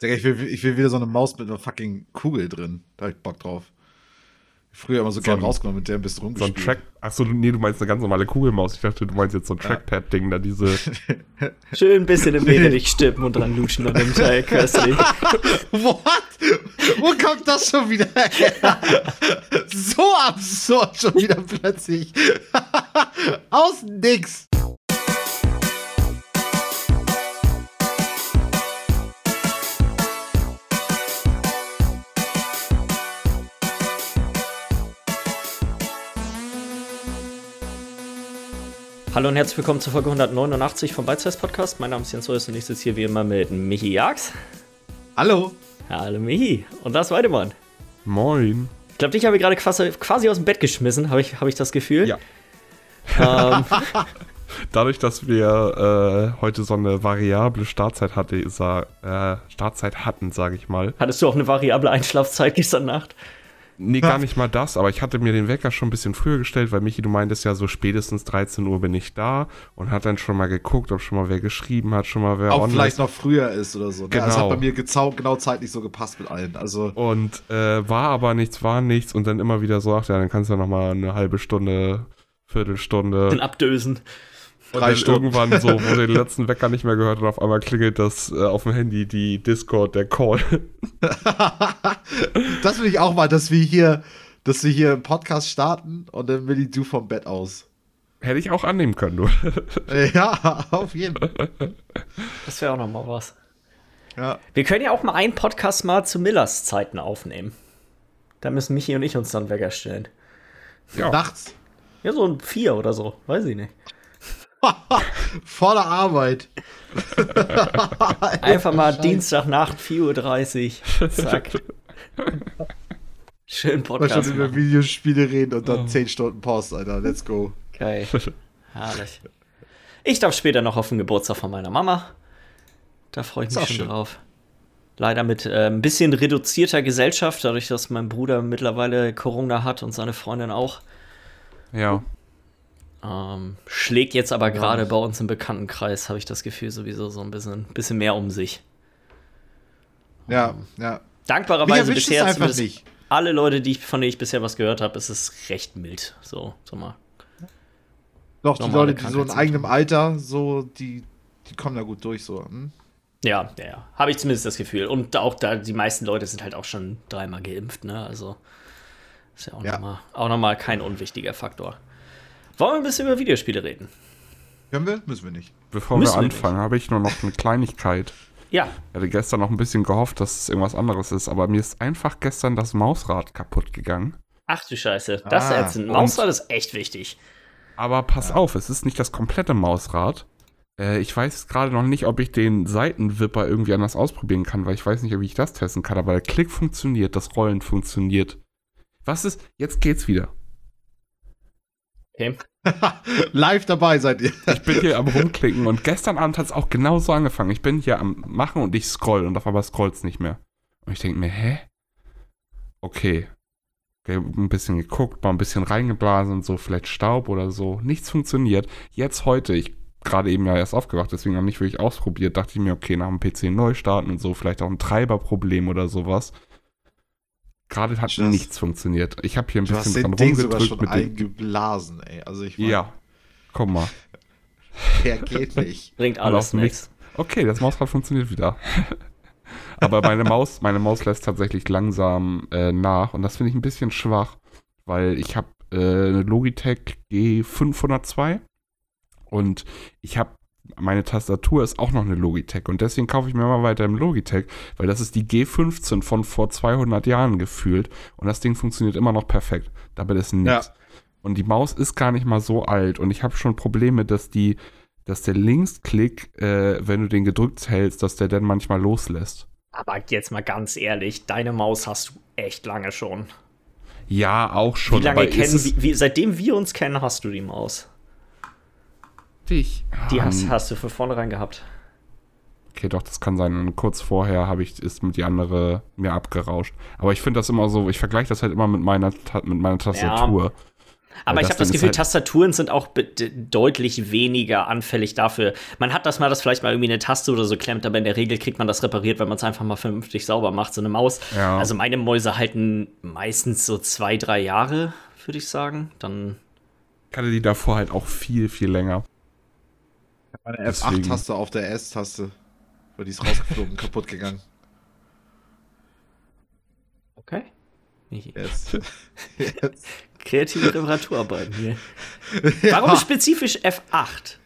Ich will, ich will wieder so eine Maus mit einer fucking Kugel drin. Da hab ich Bock drauf. Früher immer so, so gern rausgenommen, mit der ein bisschen rumgespielt. So ein Track. Achso, nee, du meinst eine ganz normale Kugelmaus. Ich dachte, du meinst jetzt so ein Trackpad-Ding, da diese. Schön ein bisschen im Venedig stippen und dran lutschen an dem Teil, köstlich. What? Wo kommt das schon wieder her? so absurd schon wieder plötzlich. Aus nix. Hallo und herzlich willkommen zur Folge 189 vom Beizest Podcast. Mein Name ist Jens Rös und ich sitze hier wie immer mit Michi Jags. Hallo. Hallo Michi. Und das Weidemann. Moin. Ich glaube, dich habe ich gerade quasi, quasi, aus dem Bett geschmissen, habe ich, hab ich das Gefühl. Ja. Ähm. Dadurch, dass wir äh, heute so eine variable Startzeit, hatte, äh, Startzeit hatten, sage ich mal. Hattest du auch eine variable Einschlafzeit gestern Nacht? Nee, gar nicht mal das, aber ich hatte mir den Wecker schon ein bisschen früher gestellt, weil Michi, du meintest ja so spätestens 13 Uhr bin ich da und hat dann schon mal geguckt, ob schon mal wer geschrieben hat, schon mal wer Auch online vielleicht noch früher ist oder so. Ne? Genau. Das hat bei mir genau zeitlich so gepasst mit allen. Also und äh, war aber nichts, war nichts und dann immer wieder so, ach ja, dann kannst du ja noch mal eine halbe Stunde, Viertelstunde. Den abdösen. Und dann irgendwann so, wo du den letzten Wecker nicht mehr gehört und auf einmal klingelt das äh, auf dem Handy die Discord, der Call. das will ich auch mal, dass wir hier, dass wir hier einen Podcast starten und dann will ich du vom Bett aus. Hätte ich auch annehmen können, du. ja, auf jeden Fall. Das wäre auch noch mal was. Ja. Wir können ja auch mal einen Podcast mal zu Millers Zeiten aufnehmen. Da müssen Michi und ich uns dann Wecker stellen. Ja. Nachts? Ja, so ein vier oder so. Weiß ich nicht. Voller Arbeit. Einfach mal Scheiße. Dienstagnacht, 4.30 Uhr. Zack. Schön Podcast. Mal schon über Videospiele reden und dann oh. 10 Stunden Pause, Alter. Let's go. Geil. Herrlich. Ich darf später noch auf den Geburtstag von meiner Mama. Da freue ich mich schon schön. drauf. Leider mit äh, ein bisschen reduzierter Gesellschaft, dadurch, dass mein Bruder mittlerweile Corona hat und seine Freundin auch. Ja. Ähm, schlägt jetzt aber gerade ja. bei uns im Bekanntenkreis, habe ich das Gefühl, sowieso so ein bisschen, bisschen mehr um sich. Ja, ähm, ja. Dankbarerweise bisher einfach nicht. alle Leute, die ich, von denen ich bisher was gehört habe, ist es recht mild. So, sag mal. Doch, die Leute, die so in eigenem Alter, so, die, die kommen da gut durch, so. Hm? Ja, ja, ja. Habe ich zumindest das Gefühl. Und auch da, die meisten Leute sind halt auch schon dreimal geimpft, ne? Also ist ja auch ja. nochmal noch kein unwichtiger Faktor. Wollen wir ein bisschen über Videospiele reden? Können wir? Müssen wir nicht. Bevor Müssen wir anfangen, habe ich nur noch eine Kleinigkeit. Ja. Ich hatte gestern noch ein bisschen gehofft, dass es irgendwas anderes ist, aber mir ist einfach gestern das Mausrad kaputt gegangen. Ach du Scheiße, das ah, ist ein Mausrad ist echt wichtig. Aber pass ja. auf, es ist nicht das komplette Mausrad. Äh, ich weiß gerade noch nicht, ob ich den Seitenwipper irgendwie anders ausprobieren kann, weil ich weiß nicht, wie ich das testen kann, aber der Klick funktioniert, das Rollen funktioniert. Was ist? Jetzt geht's wieder. Okay. Live dabei seid ihr. Ich bin hier am rumklicken und gestern Abend hat es auch genauso angefangen. Ich bin hier am machen und ich scroll und auf einmal scrollt es nicht mehr. Und ich denke mir, hä? Okay. okay. Ein bisschen geguckt, mal ein bisschen reingeblasen und so, vielleicht Staub oder so. Nichts funktioniert. Jetzt heute, ich gerade eben ja erst aufgewacht, deswegen habe ich nicht wirklich ausprobiert, dachte ich mir, okay, nach dem PC neu starten und so, vielleicht auch ein Treiberproblem oder sowas. Gerade hat das, nichts funktioniert. Ich habe hier ein bisschen dran Ding rumgedrückt sogar schon mit eingeblasen, ey. Also ich mein, Ja. Komm mal. Der geht nicht. Bringt alles nichts. Okay, das Mausrad funktioniert wieder. Aber meine Maus, meine Maus lässt tatsächlich langsam äh, nach und das finde ich ein bisschen schwach, weil ich habe äh, eine Logitech G502 und ich habe meine Tastatur ist auch noch eine Logitech und deswegen kaufe ich mir immer weiter im Logitech, weil das ist die G15 von vor 200 Jahren gefühlt und das Ding funktioniert immer noch perfekt. Dabei ist nichts. Ja. Und die Maus ist gar nicht mal so alt und ich habe schon Probleme, dass die, dass der Linksklick, äh, wenn du den gedrückt hältst, dass der dann manchmal loslässt. Aber jetzt mal ganz ehrlich, deine Maus hast du echt lange schon. Ja, auch schon. Wie lange kennen, wie, wie, seitdem wir uns kennen, hast du die Maus? Dich. Die hast, um, hast du von vornherein gehabt. Okay, doch, das kann sein. Und kurz vorher habe ich ist mit die andere mir abgerauscht. Aber ich finde das immer so, ich vergleiche das halt immer mit meiner mit meiner Tastatur. Aber ich habe das Gefühl, halt Tastaturen sind auch deutlich weniger anfällig dafür. Man hat das mal, dass vielleicht mal irgendwie eine Taste oder so klemmt, aber in der Regel kriegt man das repariert, wenn man es einfach mal vernünftig sauber macht, so eine Maus. Ja. Also meine Mäuse halten meistens so zwei, drei Jahre, würde ich sagen. Dann. Ich hatte die davor halt auch viel, viel länger. Meine F8-Taste auf der S-Taste. Weil die ist rausgeflogen, kaputt gegangen. Okay. Yes. yes. Kreative Reparaturarbeiten hier. Warum ja. spezifisch F8?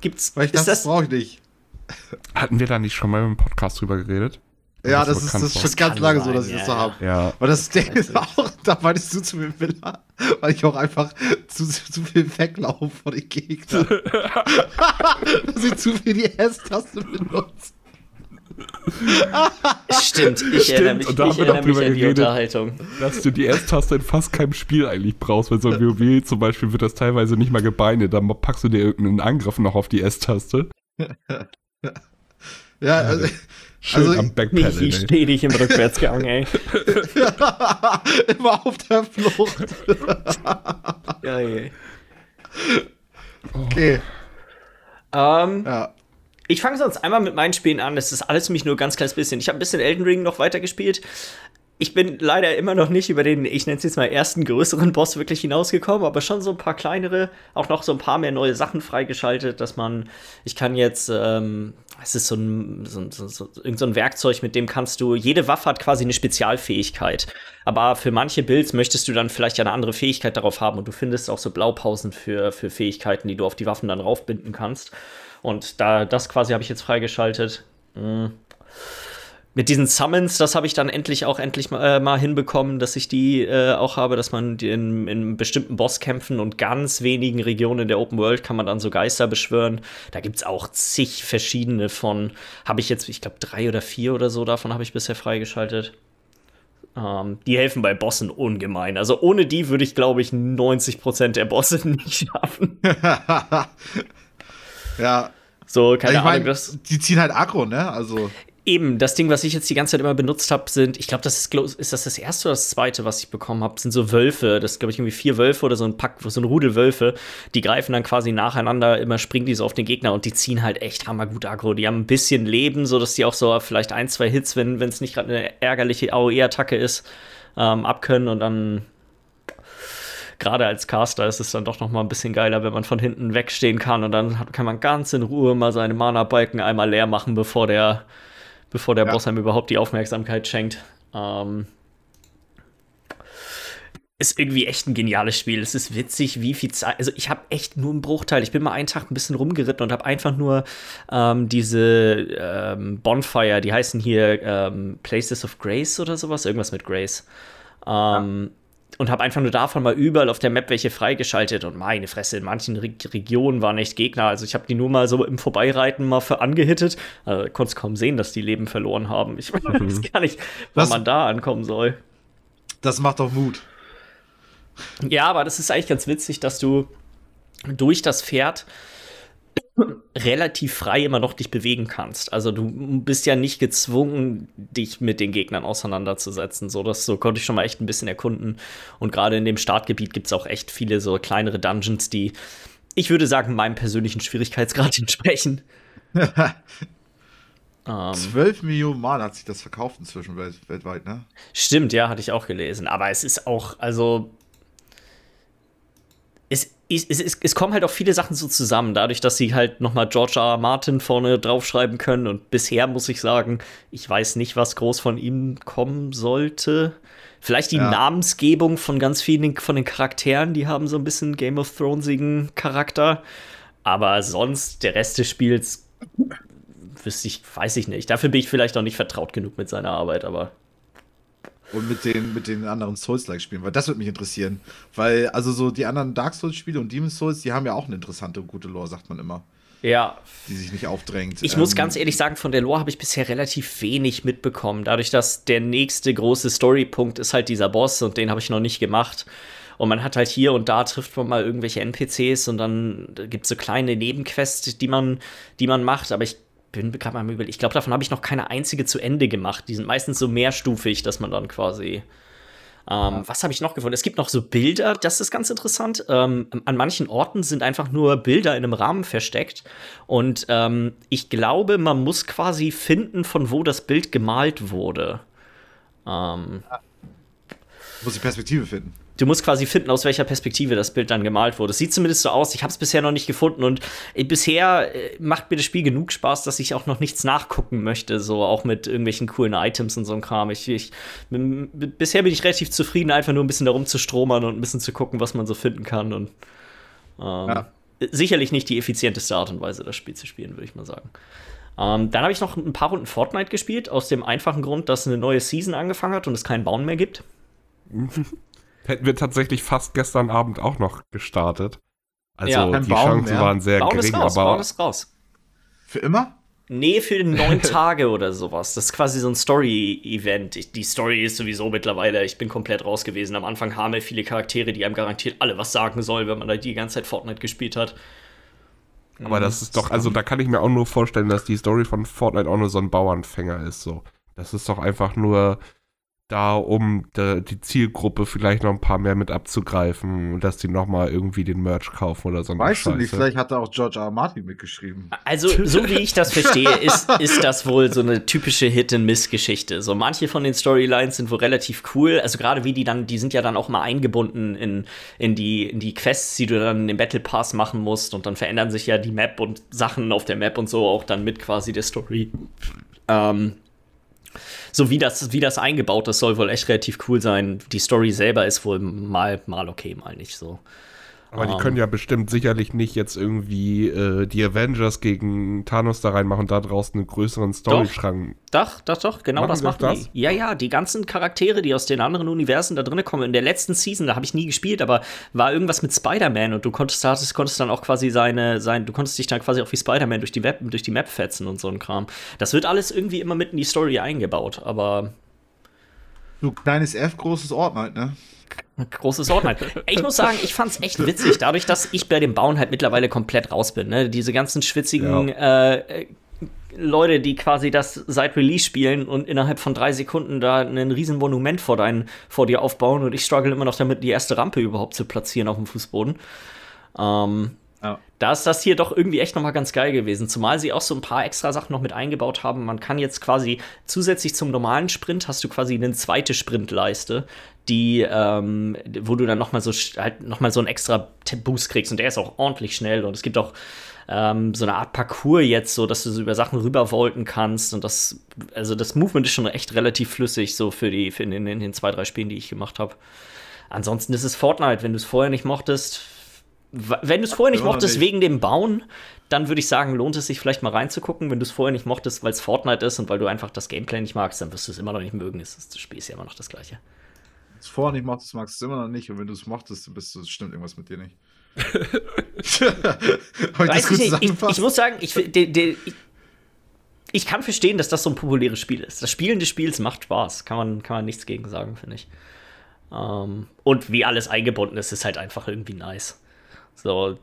Gibt's. Weil ich das, das brauche ich nicht. Hatten wir da nicht schon mal im Podcast drüber geredet? Ja, das, ist, das ist schon ganz lange sein, so, dass ich ja, das so habe. Ja. Weil das Ding ist auch, da meinst du zu mir, Villa, weil ich auch einfach zu, zu viel weglaufe von den Gegnern. dass ich zu viel die S-Taste benutze. Stimmt, ich Stimmt. erinnere mich, und da ich haben wir doch drüber geredet, dass du die S-Taste in fast keinem Spiel eigentlich brauchst. Weil so ein WoW zum Beispiel wird das teilweise nicht mal gebeinet. Dann packst du dir irgendeinen Angriff noch auf die S-Taste. ja, also, Schön also, am Backpedal. Ich stehe dich im Rückwärtsgang, ey. Immer auf der Flucht. ja, ey. Okay. Ähm, ja. Ich fange sonst einmal mit meinen Spielen an. Das ist alles für mich nur ein ganz kleines bisschen. Ich habe ein bisschen Elden Ring noch weitergespielt. Ich bin leider immer noch nicht über den, ich nenne es jetzt mal, ersten größeren Boss wirklich hinausgekommen, aber schon so ein paar kleinere, auch noch so ein paar mehr neue Sachen freigeschaltet, dass man, ich kann jetzt, ähm, es ist so ein, so, so, so, so ein Werkzeug, mit dem kannst du, jede Waffe hat quasi eine Spezialfähigkeit. Aber für manche Builds möchtest du dann vielleicht eine andere Fähigkeit darauf haben und du findest auch so Blaupausen für, für Fähigkeiten, die du auf die Waffen dann raufbinden kannst. Und da das quasi habe ich jetzt freigeschaltet. Mhm. Mit diesen Summons, das habe ich dann endlich auch endlich mal, äh, mal hinbekommen, dass ich die äh, auch habe, dass man in, in, bestimmten Bosskämpfen und ganz wenigen Regionen der Open World kann man dann so Geister beschwören. Da gibt es auch zig verschiedene von. Habe ich jetzt, ich glaube, drei oder vier oder so davon habe ich bisher freigeschaltet. Ähm, die helfen bei Bossen ungemein. Also ohne die würde ich, glaube ich, 90% der Bosse nicht schaffen. Ja. So, keine ich Ahnung. das die ziehen halt Aggro, ne? Also. Eben, das Ding, was ich jetzt die ganze Zeit immer benutzt habe, sind, ich glaube, das ist, ist das das erste oder das zweite, was ich bekommen habe, sind so Wölfe. Das glaube ich irgendwie vier Wölfe oder so ein Pack, so ein Rudel Wölfe. Die greifen dann quasi nacheinander, immer springen die so auf den Gegner und die ziehen halt echt hammergut Aggro. Die haben ein bisschen Leben, so dass die auch so vielleicht ein, zwei Hits, wenn es nicht gerade eine ärgerliche AOE-Attacke ist, ähm, abkönnen und dann gerade als Caster ist es dann doch noch mal ein bisschen geiler, wenn man von hinten wegstehen kann und dann kann man ganz in Ruhe mal seine Mana-Balken einmal leer machen, bevor der, bevor der ja. Boss einem überhaupt die Aufmerksamkeit schenkt. Ähm, ist irgendwie echt ein geniales Spiel. Es ist witzig, wie viel Zeit. Also, ich habe echt nur einen Bruchteil. Ich bin mal einen Tag ein bisschen rumgeritten und habe einfach nur ähm, diese ähm, Bonfire, die heißen hier ähm, Places of Grace oder sowas, irgendwas mit Grace. Ähm, ja und habe einfach nur davon mal überall auf der Map welche freigeschaltet und meine Fresse, in manchen Re Regionen waren echt Gegner. Also ich habe die nur mal so im Vorbeireiten mal für angehittet. Also, konnte kaum sehen, dass die Leben verloren haben. Ich weiß mhm. gar nicht, wann man da ankommen soll. Das macht doch Mut. Ja, aber das ist eigentlich ganz witzig, dass du durch das Pferd relativ frei immer noch dich bewegen kannst. Also du bist ja nicht gezwungen, dich mit den Gegnern auseinanderzusetzen. So, das so konnte ich schon mal echt ein bisschen erkunden. Und gerade in dem Startgebiet gibt es auch echt viele so kleinere Dungeons, die, ich würde sagen, meinem persönlichen Schwierigkeitsgrad entsprechen. um, 12 ähm. Millionen Mal hat sich das verkauft inzwischen weltweit, ne? Stimmt, ja, hatte ich auch gelesen. Aber es ist auch, also es, es, es, kommen halt auch viele Sachen so zusammen, dadurch, dass sie halt nochmal George R. R. Martin vorne draufschreiben können. Und bisher muss ich sagen, ich weiß nicht, was groß von ihm kommen sollte. Vielleicht die ja. Namensgebung von ganz vielen von den Charakteren, die haben so ein bisschen Game of Thronesigen Charakter. Aber sonst, der Rest des Spiels, wüsste ich, weiß ich nicht. Dafür bin ich vielleicht auch nicht vertraut genug mit seiner Arbeit, aber und mit den, mit den anderen Souls-like-Spielen, weil das würde mich interessieren. Weil, also so die anderen Dark Souls-Spiele und Demon's Souls, die haben ja auch eine interessante, gute Lore, sagt man immer. Ja. Die sich nicht aufdrängt. Ich ähm, muss ganz ehrlich sagen, von der Lore habe ich bisher relativ wenig mitbekommen. Dadurch, dass der nächste große Storypunkt ist halt dieser Boss und den habe ich noch nicht gemacht. Und man hat halt hier und da trifft man mal irgendwelche NPCs und dann gibt es so kleine Nebenquests, die man, die man macht. Aber ich bin gerade mal überlegen. Ich glaube, davon habe ich noch keine einzige zu Ende gemacht. Die sind meistens so mehrstufig, dass man dann quasi Ähm, was habe ich noch gefunden? Es gibt noch so Bilder, das ist ganz interessant. Ähm, an manchen Orten sind einfach nur Bilder in einem Rahmen versteckt. Und ähm, ich glaube, man muss quasi finden, von wo das Bild gemalt wurde. Ähm, muss die Perspektive finden du musst quasi finden, aus welcher Perspektive das Bild dann gemalt wurde. Es sieht zumindest so aus. Ich habe es bisher noch nicht gefunden und äh, bisher äh, macht mir das Spiel genug Spaß, dass ich auch noch nichts nachgucken möchte, so auch mit irgendwelchen coolen Items und so ein Kram. Ich, ich bisher bin ich relativ zufrieden, einfach nur ein bisschen darum zu stromern und ein bisschen zu gucken, was man so finden kann und ähm, ja. sicherlich nicht die effizienteste Art und Weise, das Spiel zu spielen, würde ich mal sagen. Ähm, dann habe ich noch ein paar Runden Fortnite gespielt, aus dem einfachen Grund, dass eine neue Season angefangen hat und es keinen Bauen mehr gibt. hätten wir tatsächlich fast gestern Abend auch noch gestartet. Also ja, die Baum, Chancen ja. waren sehr Bauen gering, ist raus, aber Bauen ist raus. Für immer? Nee, für neun Tage oder sowas. Das ist quasi so ein Story-Event. Die Story ist sowieso mittlerweile, ich bin komplett raus gewesen. Am Anfang haben wir viele Charaktere, die einem garantiert alle was sagen sollen, wenn man da die ganze Zeit Fortnite gespielt hat. Aber das ist doch, also da kann ich mir auch nur vorstellen, dass die Story von Fortnite auch nur so ein Bauernfänger ist. So. Das ist doch einfach nur da, um de, die Zielgruppe vielleicht noch ein paar mehr mit abzugreifen und dass die nochmal irgendwie den Merch kaufen oder so. Weißt Scheiße. du nicht, vielleicht hat da auch George R. R. Martin mitgeschrieben. Also, so wie ich das verstehe, ist, ist das wohl so eine typische Hit-and-Miss-Geschichte. So manche von den Storylines sind wohl relativ cool. Also gerade wie die dann, die sind ja dann auch mal eingebunden in, in, die, in die Quests, die du dann im Battle Pass machen musst und dann verändern sich ja die Map und Sachen auf der Map und so auch dann mit quasi der Story. Ähm, so wie das, wie das eingebaut ist, soll wohl echt relativ cool sein. Die Story selber ist wohl mal, mal okay, mal nicht so. Aber die können ja bestimmt sicherlich nicht jetzt irgendwie äh, die Avengers gegen Thanos da reinmachen und da draußen einen größeren Storyschrank. Doch, doch, doch, genau machen das machen das? die. Ja, ja, die ganzen Charaktere, die aus den anderen Universen da drin kommen. In der letzten Season, da habe ich nie gespielt, aber war irgendwas mit Spider-Man und du konntest, hattest, konntest dann auch quasi seine, sein, du konntest dich dann quasi auch wie Spider-Man durch die durch die Map fetzen und so ein Kram. Das wird alles irgendwie immer mit in die Story eingebaut, aber. Du kleines F, großes Ordner, halt, ne? Großes halt. Ich muss sagen, ich fand's echt witzig, dadurch, dass ich bei dem Bauen halt mittlerweile komplett raus bin. Ne? Diese ganzen schwitzigen ja. äh, Leute, die quasi das seit Release spielen und innerhalb von drei Sekunden da ein riesen Monument vor, dein, vor dir aufbauen und ich struggle immer noch damit, die erste Rampe überhaupt zu platzieren auf dem Fußboden. Ähm, Da ist das hier doch irgendwie echt nochmal ganz geil gewesen. Zumal sie auch so ein paar extra Sachen noch mit eingebaut haben. Man kann jetzt quasi zusätzlich zum normalen Sprint hast du quasi eine zweite Sprintleiste, die, ähm, wo du dann nochmal so halt noch so einen extra Boost kriegst und der ist auch ordentlich schnell und es gibt auch ähm, so eine Art Parcours jetzt, so dass du so über Sachen rübervolten kannst und das, also das Movement ist schon echt relativ flüssig, so für die, für in, in den zwei, drei Spielen, die ich gemacht habe. Ansonsten ist es Fortnite, wenn du es vorher nicht mochtest, wenn du es vorher nicht mochtest nicht. wegen dem Bauen, dann würde ich sagen, lohnt es sich vielleicht mal reinzugucken. Wenn du es vorher nicht mochtest, weil es Fortnite ist und weil du einfach das Gameplay nicht magst, dann wirst du es immer noch nicht mögen. Das Spiel ist ja immer noch das gleiche es vorher nicht mochtest, magst du es immer noch nicht. Und wenn du es mochtest, bist du, stimmt irgendwas mit dir nicht. Ich, nicht. Ich, ich, muss sagen, ich, de, de, ich, ich, kann verstehen, dass das so ein populäres Spiel ist. Das Spielen des Spiels macht Spaß. Kann man, kann man nichts gegen sagen, finde ich. Um, ähm, und wie alles eingebunden ist, ist halt einfach irgendwie nice. So,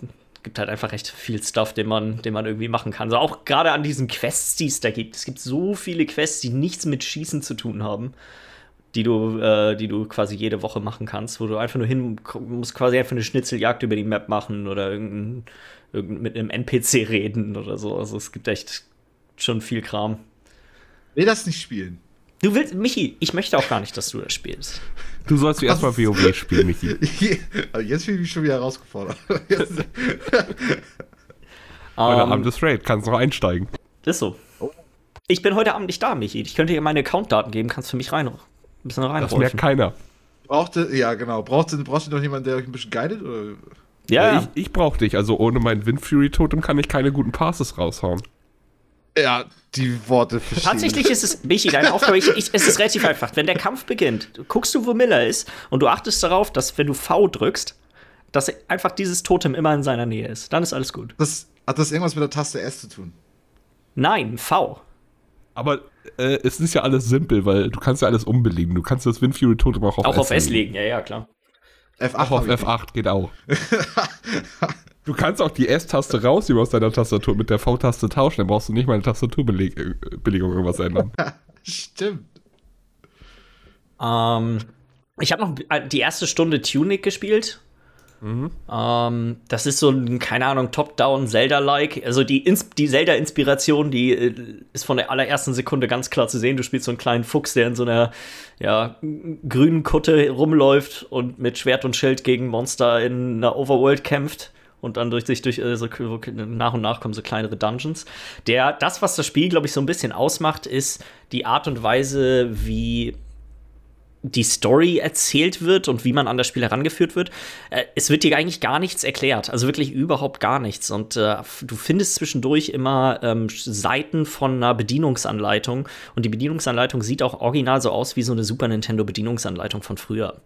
gibt halt einfach recht viel Stuff, den man, den man irgendwie machen kann. So auch gerade an diesen Quests, die es da gibt. Es gibt so viele Quests, die nichts mit Schießen zu tun haben die du, äh, die du quasi jede Woche machen kannst, wo du einfach nur hin musst, quasi einfach eine Schnitzeljagd über die Map machen oder irgendein, irgendein, mit einem NPC reden oder so. Also es gibt echt schon viel Kram. Will das nicht spielen? Du willst, Michi, ich möchte auch gar nicht, dass du das spielst. Du sollst erstmal WoW spielen, Michi. Also jetzt bin ich mich schon wieder herausgefordert. Heute um, Abend ist Raid, kannst noch einsteigen. Ist so. Ich bin heute Abend nicht da, Michi. Ich könnte dir meine Accountdaten geben, kannst du mich rein, ein bisschen rein. Das merkt keiner. Brauchte, ja, genau. Brauchst du, brauchst du noch jemanden, der euch ein bisschen guidet? Oder? Ja, ja. Ich, ich brauch dich. Also ohne meinen Windfury-Totem kann ich keine guten Passes raushauen. Ja, die Worte verstehen. Tatsächlich ist es, Michi, deine Aufgabe, ich, ich, es ist relativ einfach. Wenn der Kampf beginnt, guckst du, wo Miller ist und du achtest darauf, dass, wenn du V drückst, dass einfach dieses Totem immer in seiner Nähe ist. Dann ist alles gut. Das, hat das irgendwas mit der Taste S zu tun? Nein, V. Aber äh, es ist ja alles simpel, weil du kannst ja alles umbelegen. Du kannst das Windfury Totem auch auf auch S auf S legen. Ja, ja, klar. F8 auch auf F8 geht auch. du kannst auch die S-Taste rausnehmen aus deiner Tastatur mit der V-Taste tauschen. Dann brauchst du nicht mal eine Tastaturbelegung irgendwas ändern. Stimmt. Ähm, Ich habe noch die erste Stunde Tunic gespielt. Mhm. Ähm, das ist so ein, keine Ahnung, Top-Down Zelda-like. Also die, die Zelda-Inspiration, die äh, ist von der allerersten Sekunde ganz klar zu sehen. Du spielst so einen kleinen Fuchs, der in so einer ja, grünen Kutte rumläuft und mit Schwert und Schild gegen Monster in einer Overworld kämpft und dann durch sich durch äh, so, nach und nach kommen so kleinere Dungeons. Der das was das Spiel glaube ich so ein bisschen ausmacht, ist die Art und Weise, wie die Story erzählt wird und wie man an das Spiel herangeführt wird. Äh, es wird dir eigentlich gar nichts erklärt, also wirklich überhaupt gar nichts. Und äh, du findest zwischendurch immer ähm, Seiten von einer Bedienungsanleitung und die Bedienungsanleitung sieht auch original so aus wie so eine Super Nintendo Bedienungsanleitung von früher.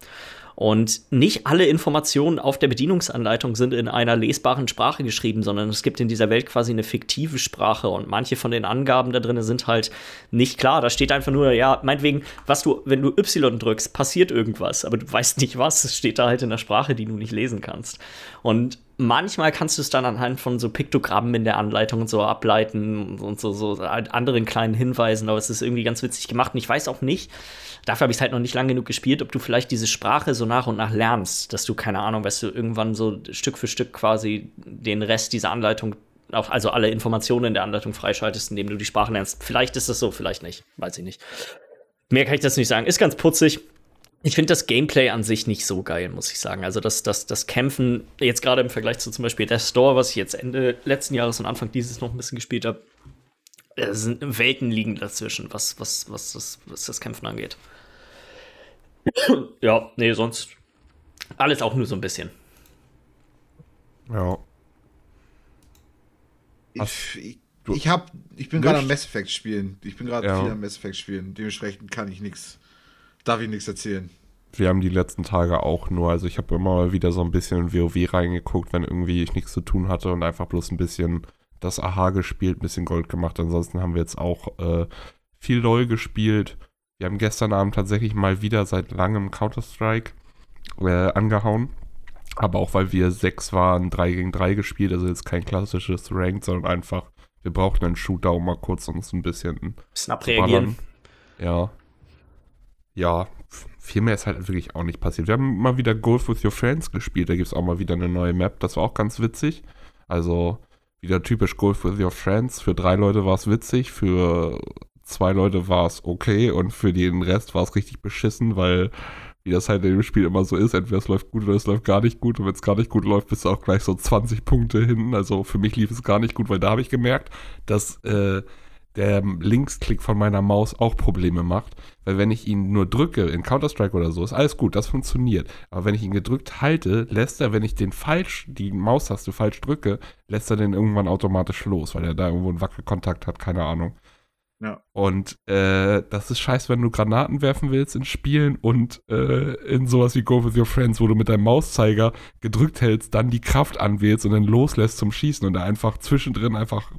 Und nicht alle Informationen auf der Bedienungsanleitung sind in einer lesbaren Sprache geschrieben, sondern es gibt in dieser Welt quasi eine fiktive Sprache und manche von den Angaben da drin sind halt nicht klar. Da steht einfach nur, ja, meinetwegen, was du, wenn du Y drückst, passiert irgendwas, aber du weißt nicht was. Es steht da halt in der Sprache, die du nicht lesen kannst. Und manchmal kannst du es dann anhand von so Piktogrammen in der Anleitung und so ableiten und so, so anderen kleinen Hinweisen, aber es ist irgendwie ganz witzig gemacht. Und ich weiß auch nicht, dafür habe ich es halt noch nicht lang genug gespielt, ob du vielleicht diese Sprache so nach und nach lernst, dass du, keine Ahnung, weißt du, irgendwann so Stück für Stück quasi den Rest dieser Anleitung, auch, also alle Informationen in der Anleitung freischaltest, indem du die Sprache lernst. Vielleicht ist das so, vielleicht nicht, weiß ich nicht. Mehr kann ich das nicht sagen. Ist ganz putzig. Ich finde das Gameplay an sich nicht so geil, muss ich sagen. Also das, das, das Kämpfen, jetzt gerade im Vergleich zu zum Beispiel Death Store, was ich jetzt Ende letzten Jahres und Anfang dieses noch ein bisschen gespielt habe, sind Welten liegen dazwischen, was, was, was, das, was das Kämpfen angeht. ja, nee, sonst alles auch nur so ein bisschen. Ja. Ich, ich, ich, hab, ich bin gerade am Mass Effect spielen. Ich bin gerade ja. viel am Mass Effect spielen. Dementsprechend kann ich nichts, darf ich nichts erzählen. Wir haben die letzten Tage auch nur, also ich habe immer mal wieder so ein bisschen in WoW reingeguckt, wenn irgendwie ich nichts zu tun hatte und einfach bloß ein bisschen das Aha gespielt, ein bisschen Gold gemacht. Ansonsten haben wir jetzt auch äh, viel LOL gespielt. Wir haben gestern Abend tatsächlich mal wieder seit langem Counter-Strike äh, angehauen. Aber auch weil wir sechs waren, drei gegen drei gespielt, also jetzt kein klassisches Ranked, sondern einfach, wir brauchten einen Shooter, um mal kurz uns ein bisschen Snap reagieren. Ja. Ja, viel mehr ist halt wirklich auch nicht passiert. Wir haben mal wieder Golf with Your Friends gespielt, da gibt es auch mal wieder eine neue Map, das war auch ganz witzig. Also wieder typisch Golf with Your Friends. Für drei Leute war es witzig, für zwei Leute war es okay und für den Rest war es richtig beschissen, weil wie das halt in dem Spiel immer so ist, entweder es läuft gut oder es läuft gar nicht gut und wenn es gar nicht gut läuft, bist du auch gleich so 20 Punkte hinten. Also für mich lief es gar nicht gut, weil da habe ich gemerkt, dass äh, der Linksklick von meiner Maus auch Probleme macht, weil wenn ich ihn nur drücke in Counter-Strike oder so, ist alles gut, das funktioniert. Aber wenn ich ihn gedrückt halte, lässt er, wenn ich den falsch, die Maustaste falsch drücke, lässt er den irgendwann automatisch los, weil er da irgendwo einen Wackelkontakt hat, keine Ahnung. Ja. Und äh, das ist scheiße, wenn du Granaten werfen willst in Spielen und äh, in sowas wie Go with Your Friends, wo du mit deinem Mauszeiger gedrückt hältst, dann die Kraft anwählst und dann loslässt zum Schießen und da einfach zwischendrin einfach.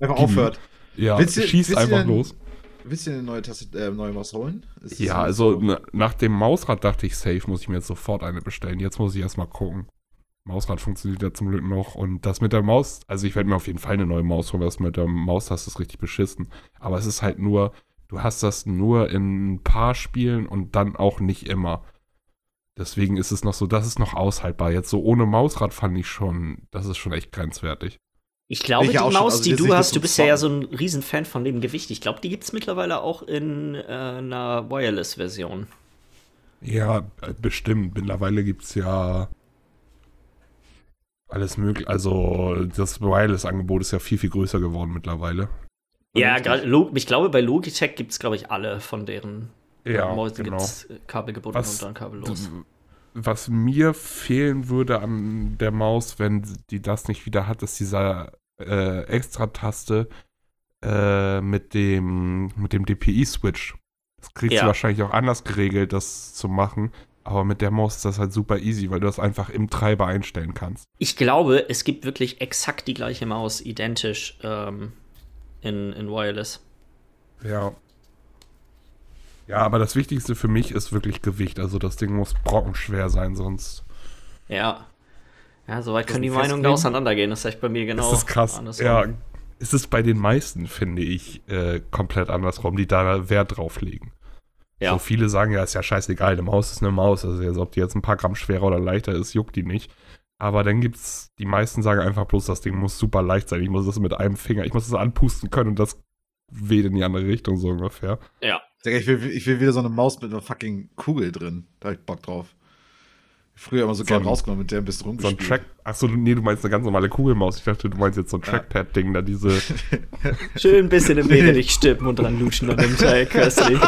Einfach aufhört. Ja, willst du, schießt willst einfach denn, los. Willst du eine neue, Tasse, äh, neue Maus holen? Ja, also so? nach dem Mausrad dachte ich, safe muss ich mir jetzt sofort eine bestellen. Jetzt muss ich erstmal gucken. Mausrad funktioniert ja zum Glück noch. Und das mit der Maus, also ich werde mir auf jeden Fall eine neue Maus holen, weil das mit der Maustaste ist richtig beschissen. Aber es ist halt nur, du hast das nur in ein paar Spielen und dann auch nicht immer. Deswegen ist es noch so, das ist noch aushaltbar. Jetzt so ohne Mausrad fand ich schon, das ist schon echt grenzwertig. Ich glaube, ich die Maus, also die du hast, du bist ja, ja so ein Riesenfan von dem Gewicht. Ich glaube, die gibt es mittlerweile auch in äh, einer Wireless-Version. Ja, bestimmt. Mittlerweile gibt es ja alles möglich. Also das Wireless-Angebot ist ja viel, viel größer geworden mittlerweile. Ja, grad, ich glaube, bei Logitech gibt es, glaube ich, alle von deren ja, Mäusen genau. kabelgebunden was, und dann kabellos. Was mir fehlen würde an der Maus, wenn die das nicht wieder hat, ist dieser äh, Extra-Taste äh, mit dem, mit dem DPI-Switch. Das kriegst ja. du wahrscheinlich auch anders geregelt, das zu machen. Aber mit der Maus ist das halt super easy, weil du das einfach im Treiber einstellen kannst. Ich glaube, es gibt wirklich exakt die gleiche Maus, identisch ähm, in, in Wireless. Ja. Ja, aber das Wichtigste für mich ist wirklich Gewicht. Also das Ding muss brockenschwer sein, sonst. Ja. Ja, soweit können die Meinungen da auseinandergehen. Das ist echt bei mir genau. Das ist krass. Andersrum. Ja, ist es bei den meisten, finde ich, äh, komplett andersrum, die da Wert drauf legen. Ja. So viele sagen ja, ist ja scheißegal, eine Maus ist eine Maus. Also jetzt, ob die jetzt ein paar Gramm schwerer oder leichter ist, juckt die nicht. Aber dann gibt's, die meisten sagen einfach bloß, das Ding muss super leicht sein. Ich muss das mit einem Finger, ich muss das anpusten können und das weht in die andere Richtung so ungefähr. Ja. Ich will, ich will wieder so eine Maus mit einer fucking Kugel drin. Da hab ich Bock drauf. Früher immer so, so gern rausgenommen, mit der ein bisschen rumgespielt. So ein Track, achso, nee, du meinst eine ganz normale Kugelmaus. Ich dachte, du meinst jetzt so ein Trackpad-Ding, da diese. Schön ein bisschen im Wederlich stippen und dran luschen an dem Teil, köstlich.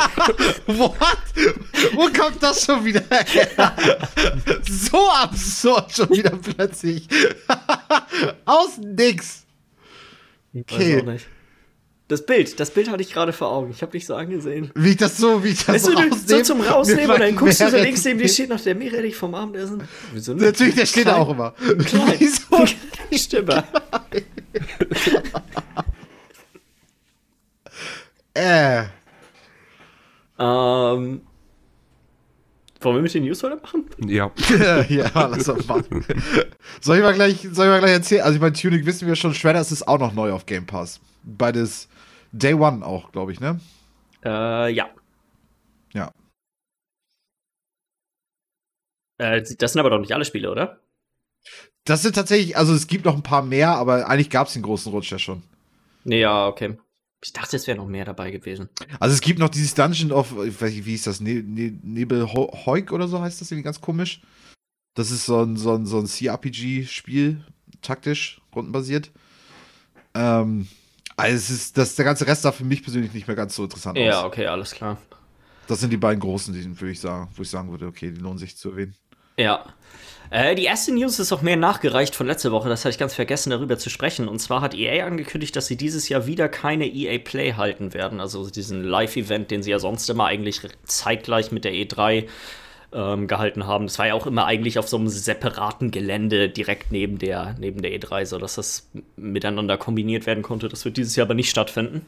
What? Wo kommt das schon wieder her? so absurd schon wieder plötzlich. Aus nix. Okay. Weiß auch nicht. Das Bild, das Bild hatte ich gerade vor Augen. Ich habe dich so angesehen. Wie ich das so, wie ich das weißt so rausnehme. So zum Rausnehmen und dann guckst du so links neben dir steht noch der Meerrettich vom Abendessen. Wieso nicht? Natürlich, der steht Klein, auch immer. Klein. Wieso? Stimme. äh. Ähm. Wollen wir mit den News heute machen? Ja. ja, lass uns machen. Soll ich mal gleich, soll ich mal gleich erzählen? Also, ich meine, Tunic wissen wir schon, Shredders ist auch noch neu auf Game Pass. Beides Day One auch, glaube ich, ne? Äh, ja. Ja. Äh, das sind aber doch nicht alle Spiele, oder? Das sind tatsächlich, also es gibt noch ein paar mehr, aber eigentlich gab es den großen Rutsch ja schon. Nee, ja, okay. Ich dachte, es wäre noch mehr dabei gewesen. Also es gibt noch dieses Dungeon of, ich weiß nicht, wie ist das, ne ne Nebelheuk oder so heißt das irgendwie ganz komisch. Das ist so ein, so ein, so ein CRPG-Spiel, taktisch, rundenbasiert. Ähm, also es ist, das, der ganze Rest sah für mich persönlich nicht mehr ganz so interessant ja, aus. Ja, okay, alles klar. Das sind die beiden großen, die würde ich sagen, wo ich sagen würde, okay, die lohnen sich zu erwähnen. Ja. Äh, die erste News ist auch mehr nachgereicht von letzter Woche, das hatte ich ganz vergessen, darüber zu sprechen. Und zwar hat EA angekündigt, dass sie dieses Jahr wieder keine EA Play halten werden. Also diesen Live-Event, den sie ja sonst immer eigentlich zeitgleich mit der E3 ähm, gehalten haben. Das war ja auch immer eigentlich auf so einem separaten Gelände direkt neben der, neben der E3, sodass das miteinander kombiniert werden konnte. Das wird dieses Jahr aber nicht stattfinden.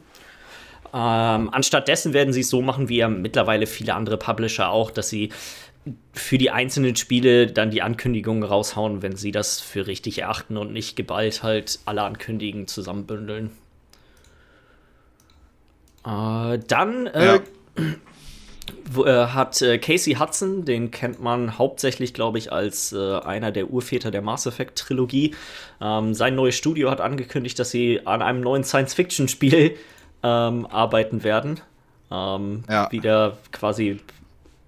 Ähm, anstattdessen werden sie es so machen, wie ja mittlerweile viele andere Publisher auch, dass sie für die einzelnen Spiele dann die Ankündigungen raushauen, wenn sie das für richtig erachten und nicht geballt halt alle Ankündigungen zusammenbündeln. Äh, dann äh, ja. Äh, hat äh, Casey Hudson, den kennt man hauptsächlich, glaube ich, als äh, einer der Urväter der Mass Effect Trilogie. Ähm, sein neues Studio hat angekündigt, dass sie an einem neuen Science-Fiction-Spiel ähm, arbeiten werden. Ähm, ja. Wieder quasi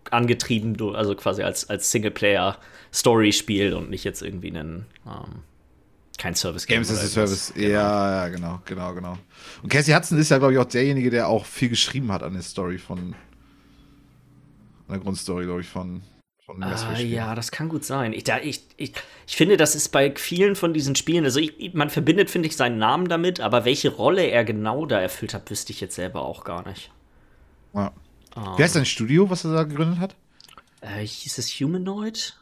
angetrieben, also quasi als, als Singleplayer-Story-Spiel und nicht jetzt irgendwie einen ähm, kein Service-Game. Games as a Service, genau. ja, ja, genau, genau, genau. Und Casey Hudson ist ja, glaube ich, auch derjenige, der auch viel geschrieben hat an der Story von, an der Grundstory, glaube ich, von, von ah, Ja, das kann gut sein. Ich, da, ich, ich, ich finde, das ist bei vielen von diesen Spielen, also ich, man verbindet, finde ich, seinen Namen damit, aber welche Rolle er genau da erfüllt hat, wüsste ich jetzt selber auch gar nicht. Ja. Um, Wer ist sein Studio, was er da gegründet hat? Äh, hieß es Humanoid?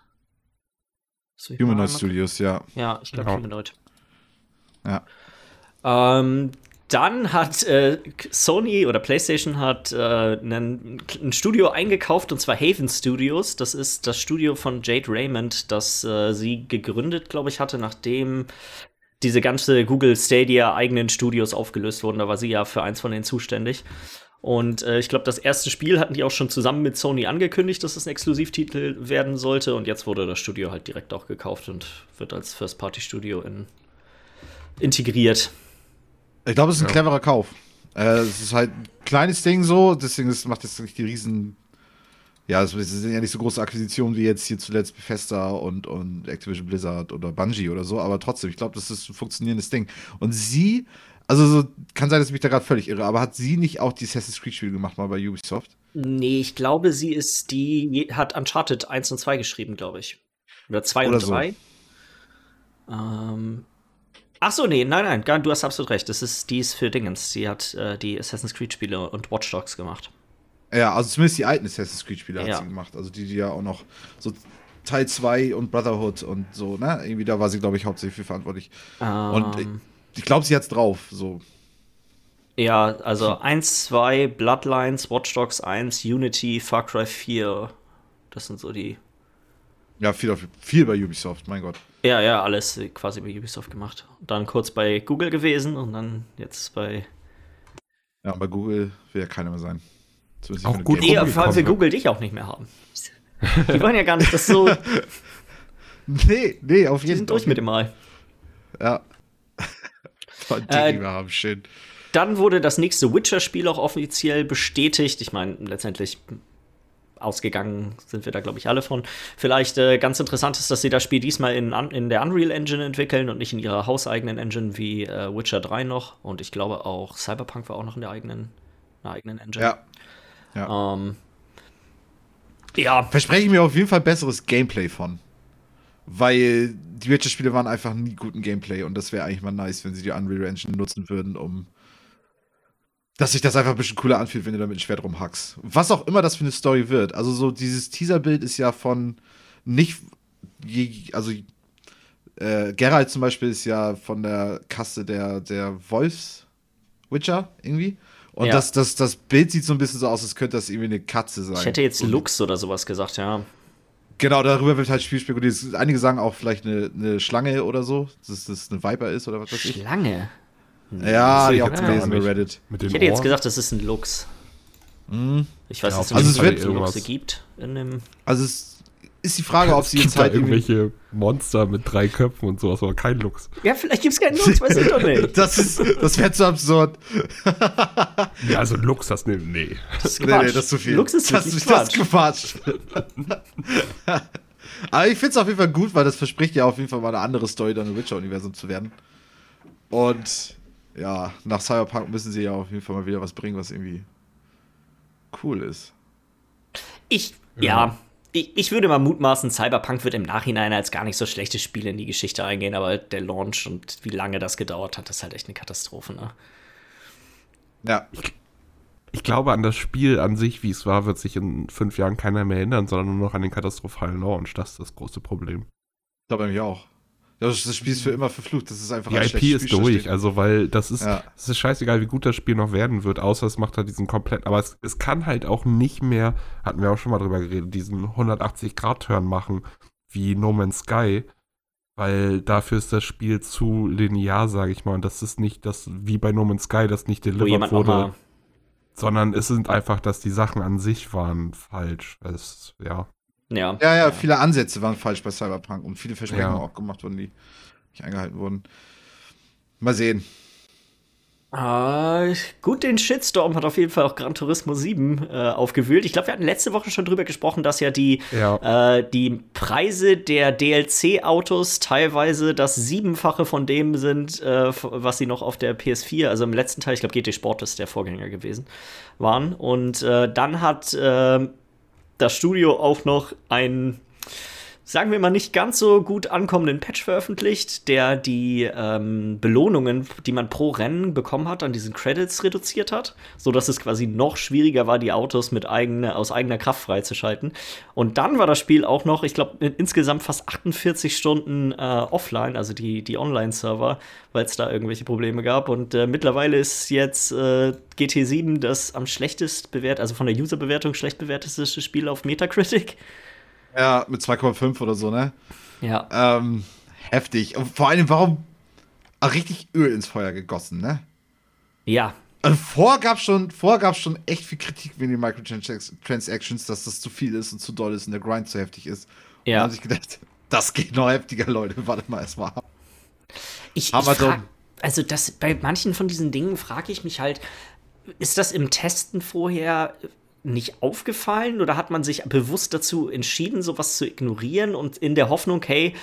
Humanoid Studios, ja. Ja, ich glaube ja. Humanoid. Ja. Ähm, dann hat äh, Sony oder PlayStation hat äh, ein, ein, Studio eingekauft und zwar Haven Studios. Das ist das Studio von Jade Raymond, das äh, sie gegründet, glaube ich, hatte, nachdem diese ganze Google Stadia eigenen Studios aufgelöst wurden. Da war sie ja für eins von denen zuständig. Und äh, ich glaube, das erste Spiel hatten die auch schon zusammen mit Sony angekündigt, dass es ein Exklusivtitel werden sollte. Und jetzt wurde das Studio halt direkt auch gekauft und wird als First-Party-Studio in integriert. Ich glaube, es ist ein ja. cleverer Kauf. Äh, es ist halt ein kleines Ding so, deswegen es macht jetzt nicht die riesen. Ja, es sind ja nicht so große Akquisitionen wie jetzt hier zuletzt Bethesda und, und Activision Blizzard oder Bungie oder so, aber trotzdem, ich glaube, das ist ein funktionierendes Ding. Und sie, also so, kann sein, dass ich mich da gerade völlig irre, aber hat sie nicht auch die Assassin's Creed-Spiele gemacht mal bei Ubisoft? Nee, ich glaube, sie ist die, hat Uncharted 1 und 2 geschrieben, glaube ich. Oder 2 und 3. So. Ähm, Ach so, nee, nein, nein, du hast absolut recht. Das ist, die ist für Dingens. Sie hat äh, die Assassin's Creed-Spiele und Watch Dogs gemacht. Ja, also zumindest die alten Assassin's Creed-Spiele ja. hat sie gemacht. Also die, die ja auch noch so Teil 2 und Brotherhood und so, ne? Irgendwie da war sie, glaube ich, hauptsächlich für verantwortlich. Um, und ich, ich glaube, sie hat's drauf, so. Ja, also 1, 2, Bloodlines, Watch Dogs 1, Unity, Far Cry 4. Das sind so die. Ja, viel, viel bei Ubisoft, mein Gott. Ja, ja, alles quasi bei Ubisoft gemacht. Dann kurz bei Google gewesen und dann jetzt bei. Ja, bei Google will ja keiner mehr sein. auch gut. Nee, vor allem will Google dich auch nicht mehr haben. Die wollen ja gar nicht, dass so. nee, nee, auf jeden Fall. Die sind durch mit dem Mal. Ja. die, äh, die wir haben, schön. Dann wurde das nächste Witcher-Spiel auch offiziell bestätigt. Ich meine, letztendlich ausgegangen sind wir da, glaube ich, alle von. Vielleicht äh, ganz interessant ist, dass sie das Spiel diesmal in, in der Unreal Engine entwickeln und nicht in ihrer hauseigenen Engine wie äh, Witcher 3 noch. Und ich glaube auch Cyberpunk war auch noch in der eigenen, einer eigenen Engine. Ja. Ja. Ähm, ja. Verspreche ich mir auf jeden Fall besseres Gameplay von. Weil die Witcher-Spiele waren einfach nie guten Gameplay und das wäre eigentlich mal nice, wenn sie die Unreal Engine nutzen würden, um dass sich das einfach ein bisschen cooler anfühlt, wenn du damit ein Schwert rumhackst. Was auch immer das für eine Story wird. Also so dieses Teaserbild ist ja von nicht, also äh, Geralt zum Beispiel ist ja von der Kaste der, der Wolfs-Witcher irgendwie. Und ja. das, das, das Bild sieht so ein bisschen so aus, als könnte das irgendwie eine Katze sein. Ich hätte jetzt Lux oder sowas gesagt, ja. Genau, darüber wird halt Spiel spekuliert. Einige sagen auch vielleicht eine, eine Schlange oder so, dass das eine Viper ist oder was weiß ich. Schlange? Ja, die auch gelesen bei Reddit. ich hätte jetzt gesagt, das ist ein Lux. Mhm. Ich weiß ja, nicht, also ob es Luxe gibt in dem. Also es ist die Frage, ob sie jetzt halt irgendwelche Monster mit drei Köpfen und sowas, aber kein Lux. Ja, vielleicht gibt es keinen Lux, weiß ich doch nicht. das das wäre zu absurd. ja, also Lux, das nee, nee. Das ist Quatsch. Nee, nee, das ist zu viel. Lux ist das, ist das ist Quatsch. aber ich finde es auf jeden Fall gut, weil das verspricht ja auf jeden Fall mal eine andere Story dann im Witcher-Universum zu werden. Und ja, nach Cyberpunk müssen sie ja auf jeden Fall mal wieder was bringen, was irgendwie cool ist. Ich, ja, ja ich, ich, würde mal mutmaßen, Cyberpunk wird im Nachhinein als gar nicht so schlechtes Spiel in die Geschichte eingehen, aber der Launch und wie lange das gedauert hat, ist halt echt eine Katastrophe, ne? Ja. Ich, ich glaube, an das Spiel an sich, wie es war, wird sich in fünf Jahren keiner mehr erinnern, sondern nur noch an den katastrophalen Launch. Das ist das große Problem. Ich glaube nämlich auch. Das, das Spiel ist für immer verflucht. Das ist einfach Die ein IP ist durch, steht. also weil das ist, ja. es ist scheißegal, wie gut das Spiel noch werden wird, außer es macht halt diesen komplett, aber es, es kann halt auch nicht mehr, hatten wir auch schon mal drüber geredet, diesen 180-Grad-Turn machen, wie No Man's Sky, weil dafür ist das Spiel zu linear, sage ich mal, und das ist nicht das, wie bei No Man's Sky, das nicht delivered wurde, sondern es sind einfach, dass die Sachen an sich waren falsch. Es, ja. Ja. Ja, ja, viele Ansätze waren falsch bei Cyberpunk und viele Versprechen ja. auch gemacht wurden, die nicht eingehalten wurden. Mal sehen. Uh, gut, den Shitstorm hat auf jeden Fall auch Gran Turismo 7 äh, aufgewühlt. Ich glaube, wir hatten letzte Woche schon drüber gesprochen, dass ja die, ja. Äh, die Preise der DLC-Autos teilweise das Siebenfache von dem sind, äh, was sie noch auf der PS4, also im letzten Teil, ich glaube, GT Sport ist der Vorgänger gewesen, waren. Und äh, dann hat ähm, das Studio auch noch ein sagen wir mal, nicht ganz so gut ankommenden Patch veröffentlicht, der die ähm, Belohnungen, die man pro Rennen bekommen hat, an diesen Credits reduziert hat, sodass es quasi noch schwieriger war, die Autos mit eigene, aus eigener Kraft freizuschalten. Und dann war das Spiel auch noch, ich glaube, insgesamt fast 48 Stunden äh, offline, also die, die Online-Server, weil es da irgendwelche Probleme gab. Und äh, mittlerweile ist jetzt äh, GT7 das am schlechtest bewertet, also von der User-Bewertung schlecht bewerteste Spiel auf Metacritic. Ja, mit 2,5 oder so, ne? Ja. Ähm, heftig. Und vor allem, warum richtig Öl ins Feuer gegossen, ne? Ja. Also vor gab schon, gab schon echt viel Kritik wegen den Microtransactions, dass das zu viel ist und zu doll ist und der Grind zu heftig ist. Ja. Und dann habe ich gedacht, das geht noch heftiger, Leute. Warte mal erstmal ab. Ich, ich frag, also das bei manchen von diesen Dingen frage ich mich halt, ist das im Testen vorher nicht aufgefallen oder hat man sich bewusst dazu entschieden, sowas zu ignorieren und in der Hoffnung, hey,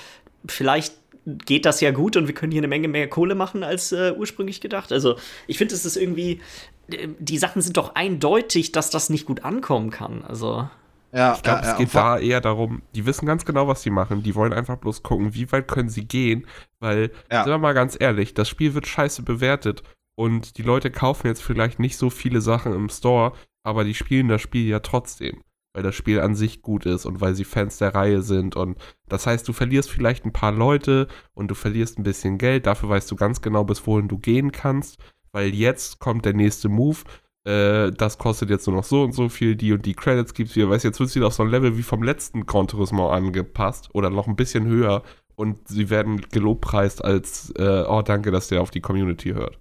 vielleicht geht das ja gut und wir können hier eine Menge mehr Kohle machen als äh, ursprünglich gedacht. Also ich finde, es ist irgendwie, äh, die Sachen sind doch eindeutig, dass das nicht gut ankommen kann. Also ja, ich glaube, ja, es geht da eher darum, die wissen ganz genau, was sie machen. Die wollen einfach bloß gucken, wie weit können sie gehen. Weil, ja. sind wir mal ganz ehrlich, das Spiel wird scheiße bewertet und die Leute kaufen jetzt vielleicht nicht so viele Sachen im Store, aber die spielen das Spiel ja trotzdem, weil das Spiel an sich gut ist und weil sie Fans der Reihe sind. Und das heißt, du verlierst vielleicht ein paar Leute und du verlierst ein bisschen Geld. Dafür weißt du ganz genau, bis wohin du gehen kannst, weil jetzt kommt der nächste Move. Äh, das kostet jetzt nur noch so und so viel, die und die Credits gibt es wieder. Weißt jetzt wird es wieder auf so ein Level wie vom letzten Gran Turismo angepasst oder noch ein bisschen höher und sie werden gelobpreist als, äh, oh, danke, dass der auf die Community hört.